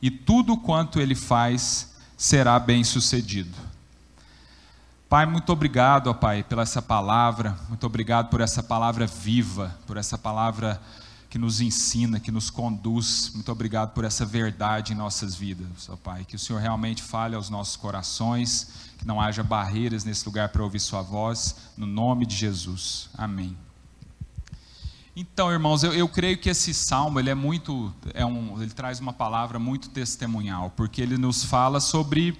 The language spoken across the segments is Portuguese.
e tudo quanto ele faz será bem sucedido. Pai, muito obrigado, ó Pai, pela essa palavra, muito obrigado por essa palavra viva, por essa palavra que nos ensina, que nos conduz. Muito obrigado por essa verdade em nossas vidas, ó Pai. Que o Senhor realmente fale aos nossos corações, que não haja barreiras nesse lugar para ouvir Sua voz, no nome de Jesus. Amém. Então, irmãos, eu, eu creio que esse salmo ele é muito, é um, ele traz uma palavra muito testemunhal, porque ele nos fala sobre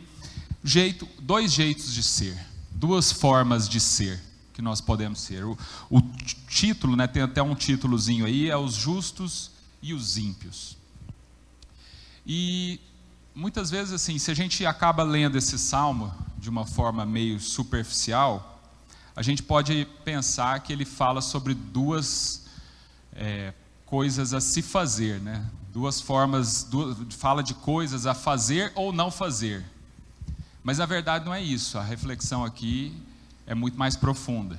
jeito, dois jeitos de ser, duas formas de ser que nós podemos ser. O, o título, né, tem até um títulozinho aí, é os justos e os ímpios. E muitas vezes assim, se a gente acaba lendo esse salmo de uma forma meio superficial, a gente pode pensar que ele fala sobre duas é, coisas a se fazer, né? Duas formas, duas, fala de coisas a fazer ou não fazer. Mas na verdade não é isso. A reflexão aqui é muito mais profunda.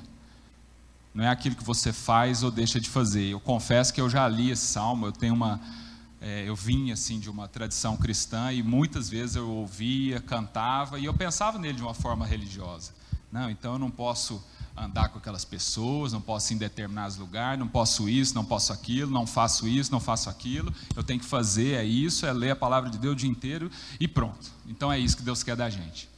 Não é aquilo que você faz ou deixa de fazer. Eu confesso que eu já li esse salmo, eu tenho uma é, eu vim assim de uma tradição cristã e muitas vezes eu ouvia, cantava e eu pensava nele de uma forma religiosa. Não, então eu não posso andar com aquelas pessoas, não posso ir em determinados lugares, não posso isso, não posso aquilo, não faço isso, não faço aquilo. Eu tenho que fazer é isso, é ler a palavra de Deus o dia inteiro e pronto. Então é isso que Deus quer da gente.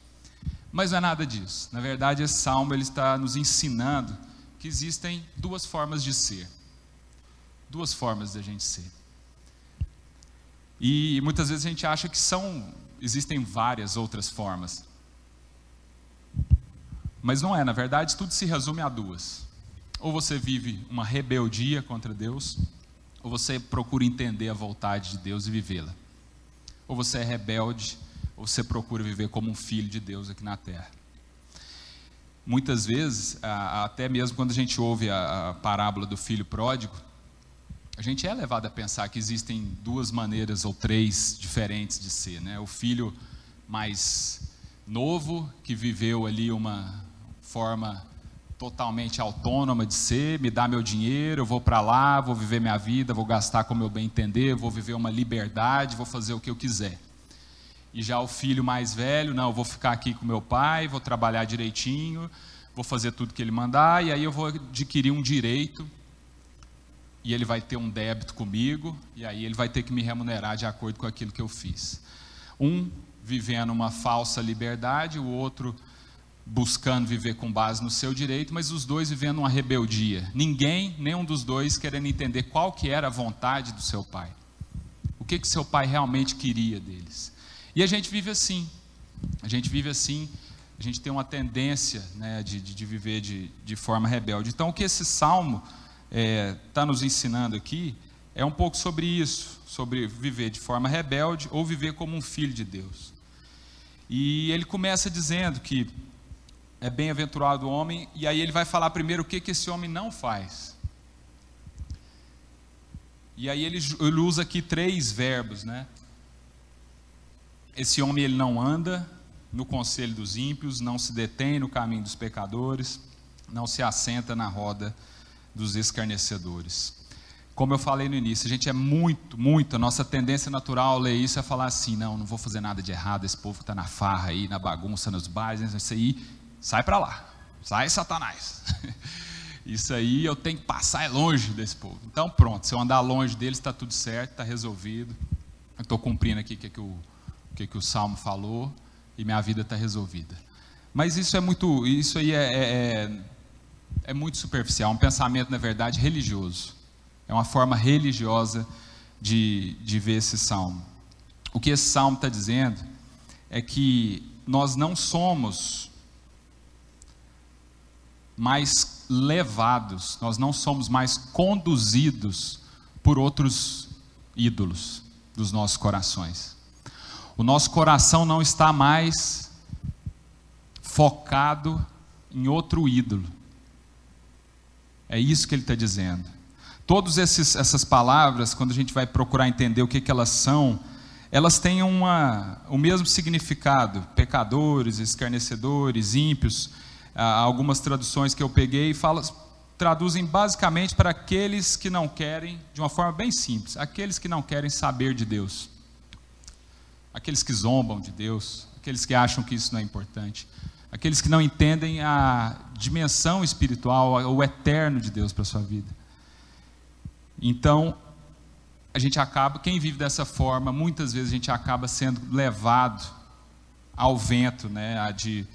Mas não é nada disso. Na verdade, esse salmo ele está nos ensinando que existem duas formas de ser. Duas formas de a gente ser. E muitas vezes a gente acha que são existem várias outras formas. Mas não é, na verdade, tudo se resume a duas. Ou você vive uma rebeldia contra Deus, ou você procura entender a vontade de Deus e vivê-la. Ou você é rebelde ou você procura viver como um filho de Deus aqui na terra. Muitas vezes, até mesmo quando a gente ouve a parábola do filho pródigo, a gente é levado a pensar que existem duas maneiras ou três diferentes de ser. Né? O filho mais novo, que viveu ali uma forma totalmente autônoma de ser, me dá meu dinheiro, eu vou para lá, vou viver minha vida, vou gastar como eu bem entender, vou viver uma liberdade, vou fazer o que eu quiser. E já o filho mais velho, não, eu vou ficar aqui com meu pai, vou trabalhar direitinho, vou fazer tudo que ele mandar, e aí eu vou adquirir um direito, e ele vai ter um débito comigo, e aí ele vai ter que me remunerar de acordo com aquilo que eu fiz. Um vivendo uma falsa liberdade, o outro buscando viver com base no seu direito, mas os dois vivendo uma rebeldia. Ninguém, nenhum dos dois querendo entender qual que era a vontade do seu pai. O que que seu pai realmente queria deles. E a gente vive assim. A gente vive assim, a gente tem uma tendência né, de, de, de, viver de, de forma rebelde. Então, o que esse salmo está é, tá nos ensinando aqui é um pouco sobre isso, sobre viver de forma rebelde ou viver como um filho de Deus. E ele começa dizendo que é bem-aventurado o homem, e aí ele vai falar primeiro o que, que esse homem não faz. E aí ele, ele usa aqui três verbos, né? Esse homem ele não anda no conselho dos ímpios, não se detém no caminho dos pecadores, não se assenta na roda dos escarnecedores. Como eu falei no início, a gente é muito, muito, a nossa tendência natural ler isso é falar assim: não, não vou fazer nada de errado, esse povo está na farra aí, na bagunça, nos bares, isso aí, sai para lá, sai Satanás. Isso aí eu tenho que passar longe desse povo. Então, pronto, se eu andar longe deles, está tudo certo, está resolvido. Eu estou cumprindo aqui o que, é que o que, que o Salmo falou e minha vida está resolvida. Mas isso é muito, isso aí é, é, é, é muito superficial, um pensamento, na verdade, religioso. É uma forma religiosa de, de ver esse salmo. O que esse salmo está dizendo é que nós não somos mais levados, nós não somos mais conduzidos por outros ídolos dos nossos corações. O nosso coração não está mais focado em outro ídolo. É isso que ele está dizendo. Todas essas palavras, quando a gente vai procurar entender o que, que elas são, elas têm uma, o mesmo significado: pecadores, escarnecedores, ímpios. Ah, algumas traduções que eu peguei falam, traduzem basicamente para aqueles que não querem, de uma forma bem simples, aqueles que não querem saber de Deus, aqueles que zombam de Deus, aqueles que acham que isso não é importante, aqueles que não entendem a dimensão espiritual, o eterno de Deus para a sua vida. Então, a gente acaba, quem vive dessa forma, muitas vezes a gente acaba sendo levado ao vento, né, de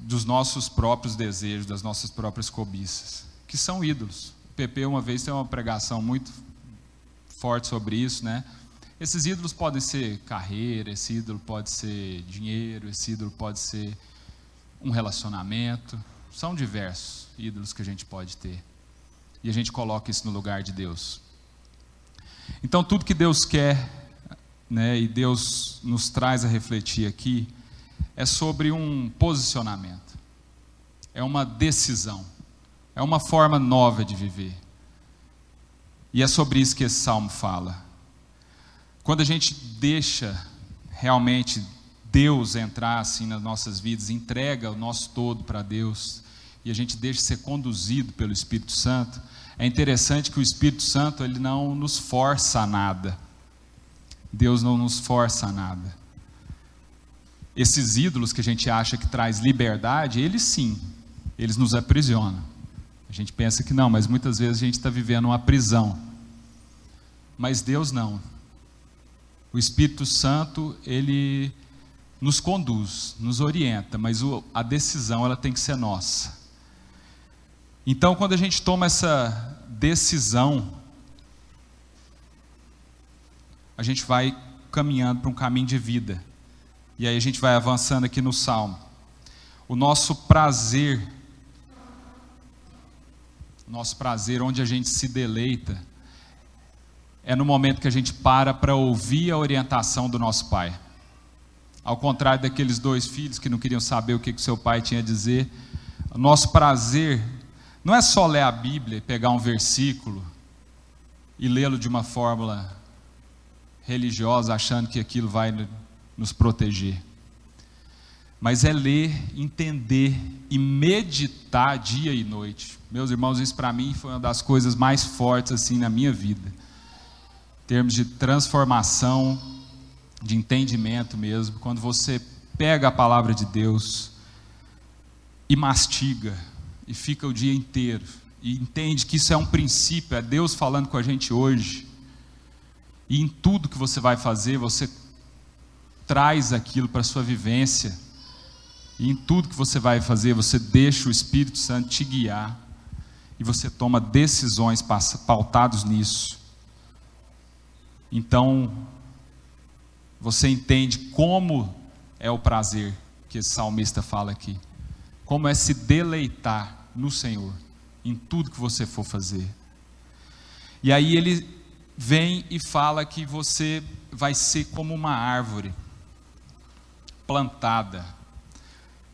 dos nossos próprios desejos, das nossas próprias cobiças, que são ídolos. O PP uma vez tem uma pregação muito forte sobre isso, né? Esses ídolos podem ser carreira, esse ídolo pode ser dinheiro, esse ídolo pode ser um relacionamento. São diversos ídolos que a gente pode ter. E a gente coloca isso no lugar de Deus. Então, tudo que Deus quer, né, e Deus nos traz a refletir aqui, é sobre um posicionamento, é uma decisão, é uma forma nova de viver. E é sobre isso que esse salmo fala. Quando a gente deixa realmente Deus entrar assim nas nossas vidas, entrega o nosso todo para Deus e a gente deixa ser conduzido pelo Espírito Santo, é interessante que o Espírito Santo ele não nos força a nada. Deus não nos força a nada esses ídolos que a gente acha que traz liberdade, eles sim, eles nos aprisionam. A gente pensa que não, mas muitas vezes a gente está vivendo uma prisão. Mas Deus não. O Espírito Santo, ele nos conduz, nos orienta, mas o, a decisão ela tem que ser nossa. Então, quando a gente toma essa decisão, a gente vai caminhando para um caminho de vida. E aí a gente vai avançando aqui no salmo. O nosso prazer, nosso prazer, onde a gente se deleita, é no momento que a gente para para ouvir a orientação do nosso pai. Ao contrário daqueles dois filhos que não queriam saber o que, que seu pai tinha a dizer, nosso prazer não é só ler a Bíblia, pegar um versículo e lê-lo de uma fórmula religiosa, achando que aquilo vai nos proteger. Mas é ler, entender e meditar dia e noite. Meus irmãos, isso para mim foi uma das coisas mais fortes assim na minha vida. Em termos de transformação, de entendimento mesmo, quando você pega a palavra de Deus e mastiga e fica o dia inteiro e entende que isso é um princípio, é Deus falando com a gente hoje. E em tudo que você vai fazer, você traz aquilo para a sua vivência. E em tudo que você vai fazer, você deixa o Espírito Santo te guiar. E você toma decisões pautadas nisso. Então, você entende como é o prazer que esse salmista fala aqui. Como é se deleitar no Senhor, em tudo que você for fazer. E aí ele vem e fala que você vai ser como uma árvore plantada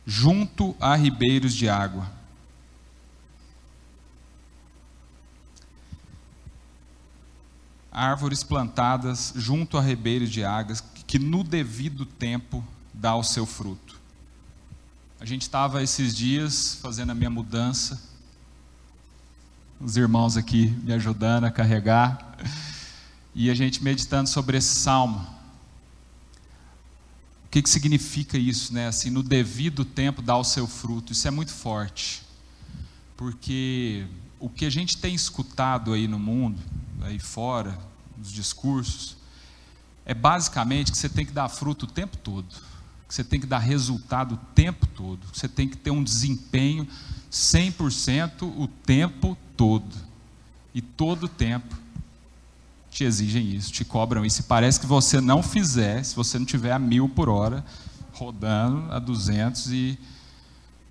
junto a ribeiros de água. Árvores plantadas junto a ribeiros de águas, que no devido tempo dá o seu fruto. A gente estava esses dias fazendo a minha mudança, os irmãos aqui me ajudando a carregar, e a gente meditando sobre esse salmo. O que, que significa isso, né? Assim, no devido tempo dá o seu fruto. Isso é muito forte. Porque o que a gente tem escutado aí no mundo, aí fora, nos discursos, é basicamente que você tem que dar fruto o tempo todo. Que você tem que dar resultado o tempo todo. Que você tem que ter um desempenho 100% o tempo todo. E todo o tempo te exigem isso, te cobram isso. E parece que você não fizer, se você não tiver a mil por hora, rodando a 200 e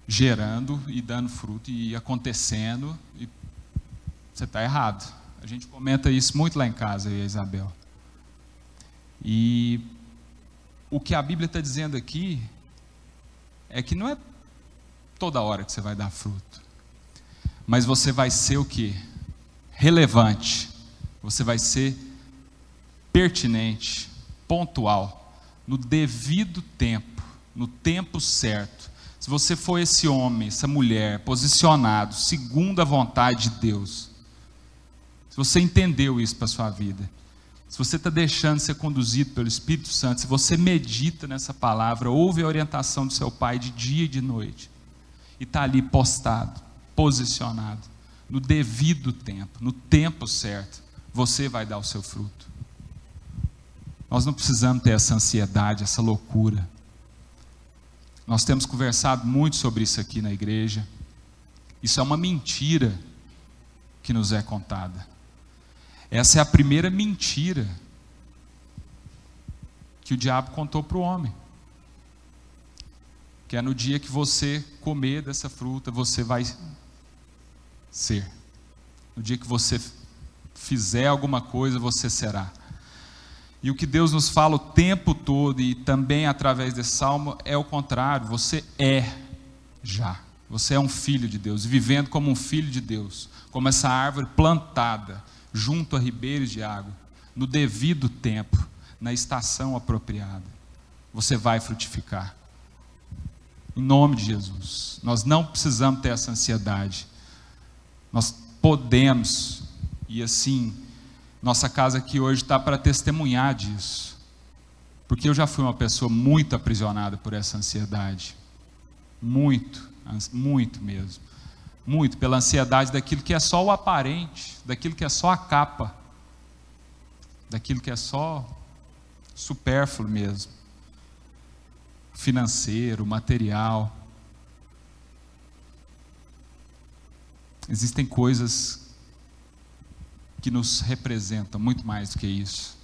gerando e dando fruto e acontecendo, e você está errado. A gente comenta isso muito lá em casa, eu e a Isabel. E o que a Bíblia está dizendo aqui é que não é toda hora que você vai dar fruto, mas você vai ser o que? Relevante, você vai ser pertinente, pontual, no devido tempo, no tempo certo. Se você for esse homem, essa mulher, posicionado segundo a vontade de Deus, se você entendeu isso para sua vida, se você está deixando ser conduzido pelo Espírito Santo, se você medita nessa palavra, ouve a orientação do seu Pai de dia e de noite, e está ali postado, posicionado, no devido tempo, no tempo certo, você vai dar o seu fruto. Nós não precisamos ter essa ansiedade, essa loucura. Nós temos conversado muito sobre isso aqui na igreja. Isso é uma mentira que nos é contada. Essa é a primeira mentira que o diabo contou para o homem. Que é no dia que você comer dessa fruta, você vai ser. No dia que você fizer alguma coisa, você será. E o que Deus nos fala o tempo todo, e também através desse salmo, é o contrário: você é já. Você é um filho de Deus, vivendo como um filho de Deus, como essa árvore plantada junto a ribeiros de água, no devido tempo, na estação apropriada. Você vai frutificar. Em nome de Jesus. Nós não precisamos ter essa ansiedade. Nós podemos, e assim, nossa casa aqui hoje está para testemunhar disso. Porque eu já fui uma pessoa muito aprisionada por essa ansiedade. Muito, muito mesmo muito pela ansiedade daquilo que é só o aparente, daquilo que é só a capa, daquilo que é só supérfluo mesmo, financeiro, material. Existem coisas que nos representam muito mais do que isso.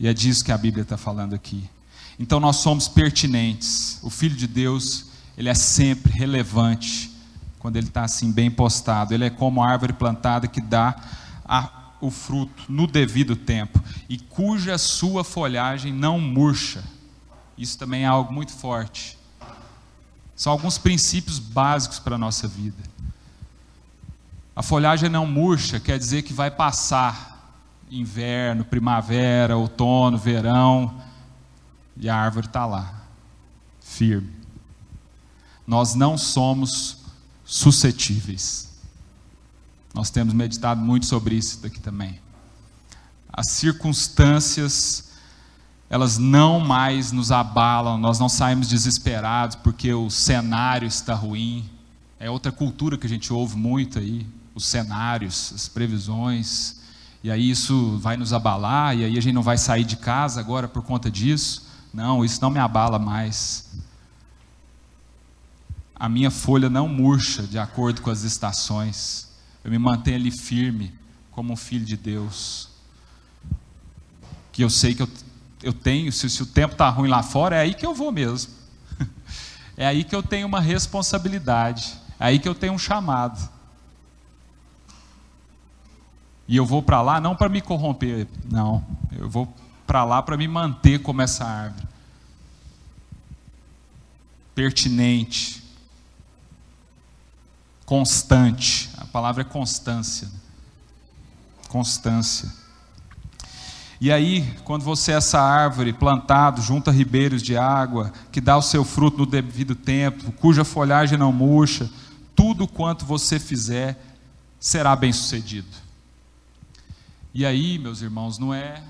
E é disso que a Bíblia está falando aqui. Então nós somos pertinentes. O Filho de Deus, ele é sempre relevante quando ele está assim bem postado. Ele é como a árvore plantada que dá a, o fruto no devido tempo e cuja sua folhagem não murcha. Isso também é algo muito forte. São alguns princípios básicos para a nossa vida. A folhagem não murcha quer dizer que vai passar inverno, primavera, outono, verão, e a árvore está lá, firme. Nós não somos suscetíveis. Nós temos meditado muito sobre isso daqui também. As circunstâncias, elas não mais nos abalam, nós não saímos desesperados porque o cenário está ruim. É outra cultura que a gente ouve muito aí, os cenários, as previsões. E aí isso vai nos abalar, e aí a gente não vai sair de casa agora por conta disso. Não, isso não me abala mais a minha folha não murcha de acordo com as estações. Eu me mantenho ali firme, como um filho de Deus. Que eu sei que eu, eu tenho, se, se o tempo está ruim lá fora, é aí que eu vou mesmo. É aí que eu tenho uma responsabilidade. É aí que eu tenho um chamado. E eu vou para lá não para me corromper, não. Eu vou para lá para me manter como essa árvore. Pertinente, constante. A palavra é constância. Constância. E aí, quando você é essa árvore plantado junto a ribeiros de água, que dá o seu fruto no devido tempo, cuja folhagem não murcha, tudo quanto você fizer será bem sucedido. E aí, meus irmãos, não é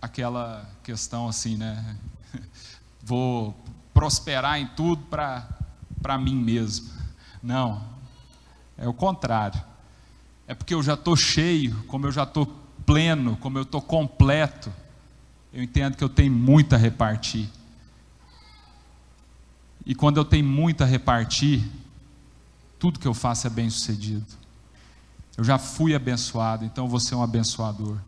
aquela questão assim, né? Vou prosperar em tudo para mim mesmo. Não, é o contrário. É porque eu já estou cheio, como eu já estou pleno, como eu estou completo, eu entendo que eu tenho muito a repartir. E quando eu tenho muito a repartir, tudo que eu faço é bem sucedido. Eu já fui abençoado, então vou ser um abençoador.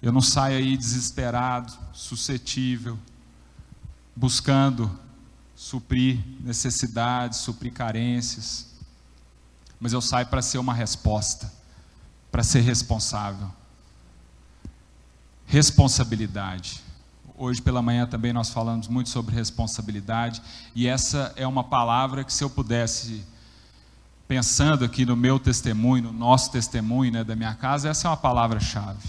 Eu não saio aí desesperado, suscetível, buscando suprir necessidades, suprir carências, mas eu saio para ser uma resposta. para ser responsável. Responsabilidade. Hoje pela manhã também nós falamos muito sobre responsabilidade, e essa é uma palavra que, se eu pudesse, pensando aqui no meu testemunho, no nosso testemunho né, da minha casa, essa é uma palavra-chave.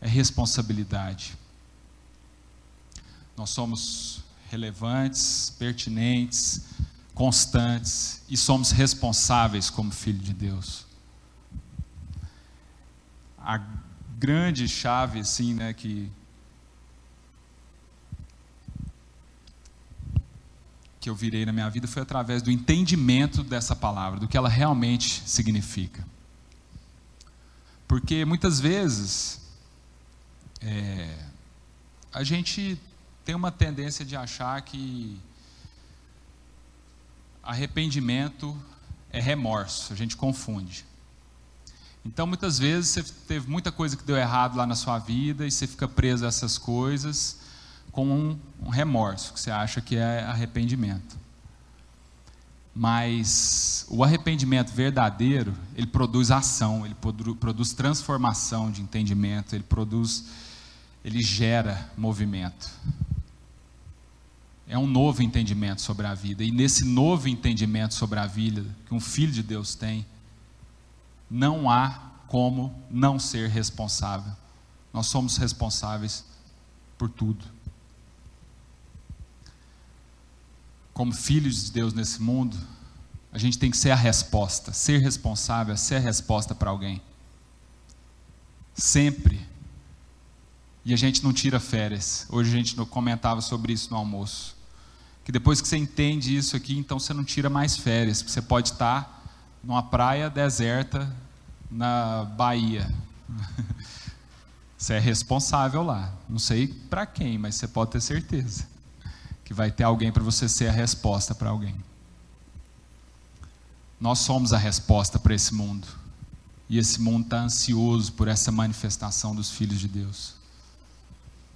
É responsabilidade. Nós somos relevantes, pertinentes, constantes e somos responsáveis como filho de Deus. A grande chave, assim, né, que que eu virei na minha vida foi através do entendimento dessa palavra, do que ela realmente significa. Porque muitas vezes é, a gente tem uma tendência de achar que arrependimento é remorso, a gente confunde. Então, muitas vezes, você teve muita coisa que deu errado lá na sua vida e você fica preso a essas coisas com um, remorso, que você acha que é arrependimento. Mas o arrependimento verdadeiro, ele produz ação, ele produz transformação de entendimento, ele produz, ele gera movimento. É um novo entendimento sobre a vida. E nesse novo entendimento sobre a vida que um filho de Deus tem, não há como não ser responsável. Nós somos responsáveis por tudo. Como filhos de Deus nesse mundo, a gente tem que ser a resposta. Ser responsável é ser a resposta para alguém. Sempre. E a gente não tira férias. Hoje a gente comentava sobre isso no almoço. Que depois que você entende isso aqui, então você não tira mais férias. Você pode estar numa praia deserta na Bahia. Você é responsável lá. Não sei para quem, mas você pode ter certeza que vai ter alguém para você ser a resposta para alguém. Nós somos a resposta para esse mundo. E esse mundo está ansioso por essa manifestação dos filhos de Deus.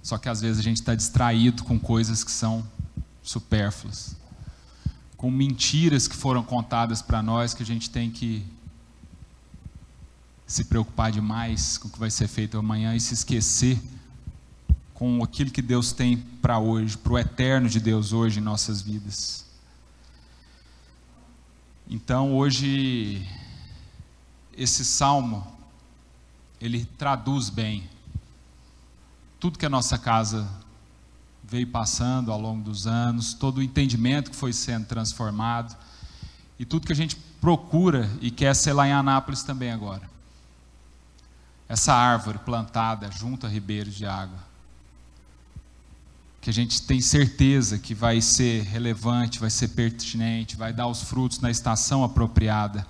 Só que às vezes a gente está distraído com coisas que são supérfluas, com mentiras que foram contadas para nós que a gente tem que se preocupar demais com o que vai ser feito amanhã e se esquecer com aquilo que Deus tem para hoje, para o eterno de Deus hoje em nossas vidas. Então, hoje, esse salmo, ele traduz bem tudo que a nossa casa veio passando ao longo dos anos, todo o entendimento que foi sendo transformado e tudo que a gente procura e quer ser lá em Anápolis também agora. Essa árvore plantada junto a ribeiros de água que a gente tem certeza que vai ser relevante, vai ser pertinente, vai dar os frutos na estação apropriada.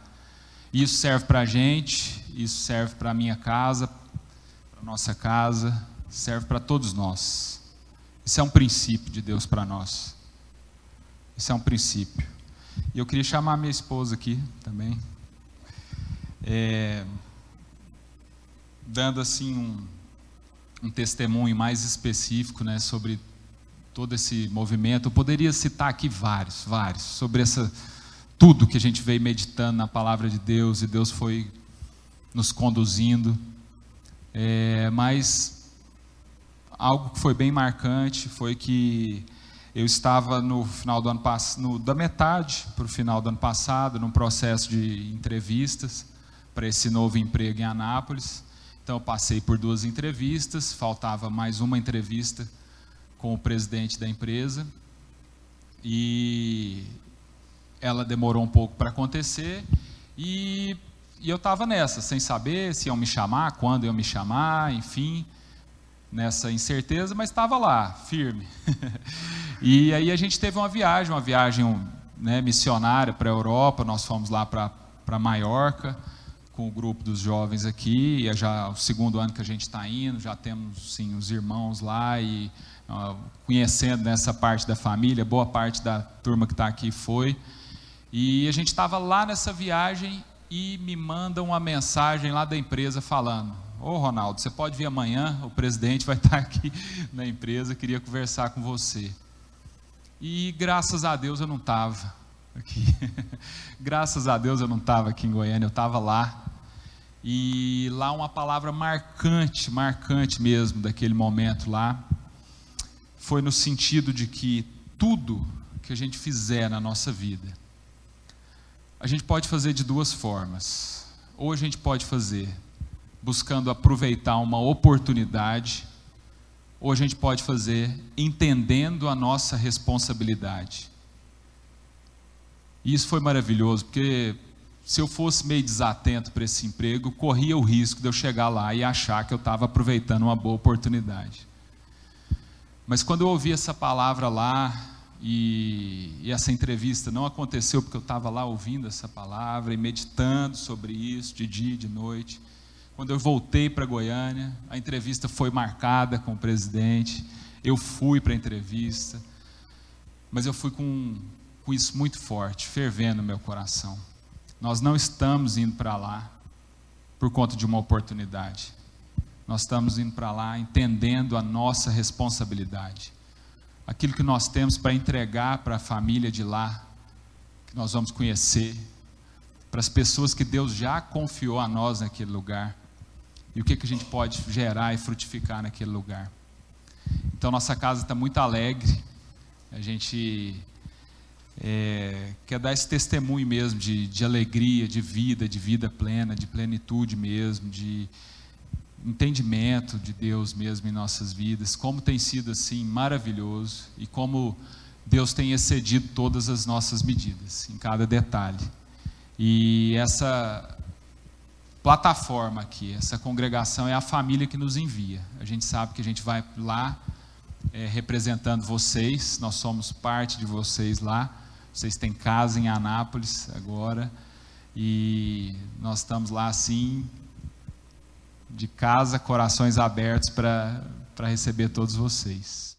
Isso serve para a gente, isso serve para a minha casa, para nossa casa, serve para todos nós. Isso é um princípio de Deus para nós. Isso é um princípio. E eu queria chamar minha esposa aqui também, é, dando assim um, um testemunho mais específico né, sobre todo esse movimento. Eu poderia citar aqui vários, vários, sobre essa tudo que a gente veio meditando na palavra de Deus e Deus foi nos conduzindo. É, mas algo que foi bem marcante foi que eu estava no final do ano passado, da metade para o final do ano passado, num processo de entrevistas para esse novo emprego em Anápolis. Então eu passei por duas entrevistas, faltava mais uma entrevista com o presidente da empresa e ela demorou um pouco para acontecer e, e eu estava nessa, sem saber se iam me chamar, quando iam me chamar, enfim, nessa incerteza, mas estava lá, firme. e aí a gente teve uma viagem, uma viagem né, missionária para a Europa, nós fomos lá para Maiorca, com o grupo dos jovens aqui, é já o segundo ano que a gente está indo, já temos sim os irmãos lá e conhecendo nessa parte da família, boa parte da turma que está aqui foi. E a gente estava lá nessa viagem e me mandam uma mensagem lá da empresa falando: Ô oh, Ronaldo, você pode vir amanhã, o presidente vai estar aqui na empresa, queria conversar com você. E graças a Deus eu não estava aqui. graças a Deus eu não estava aqui em Goiânia, eu estava lá. E lá uma palavra marcante, marcante mesmo daquele momento lá, foi no sentido de que tudo que a gente fizer na nossa vida, a gente pode fazer de duas formas. Ou a gente pode fazer buscando aproveitar uma oportunidade, ou a gente pode fazer entendendo a nossa responsabilidade. E isso foi maravilhoso, porque se eu fosse meio desatento para esse emprego, corria o risco de eu chegar lá e achar que eu estava aproveitando uma boa oportunidade. Mas quando eu ouvi essa palavra lá, e, e essa entrevista não aconteceu porque eu estava lá ouvindo essa palavra e meditando sobre isso, de dia e de noite. Quando eu voltei para Goiânia, a entrevista foi marcada com o presidente, eu fui para a entrevista, mas eu fui com, com isso muito forte, fervendo no meu coração. Nós não estamos indo para lá por conta de uma oportunidade. Nós estamos indo para lá entendendo a nossa responsabilidade. Aquilo que nós temos para entregar para a família de lá, que nós vamos conhecer, para as pessoas que Deus já confiou a nós naquele lugar, e o que, que a gente pode gerar e frutificar naquele lugar. Então, nossa casa está muito alegre, a gente é, quer dar esse testemunho mesmo de, de alegria, de vida, de vida plena, de plenitude mesmo, de entendimento de Deus mesmo em nossas vidas, como tem sido assim maravilhoso e como Deus tem excedido todas as nossas medidas, em cada detalhe. E essa plataforma aqui, essa congregação é a família que nos envia. A gente sabe que a gente vai lá é, representando vocês, nós somos parte de vocês lá. Vocês têm casa em Anápolis agora e nós estamos lá assim de casa, corações abertos para receber todos vocês.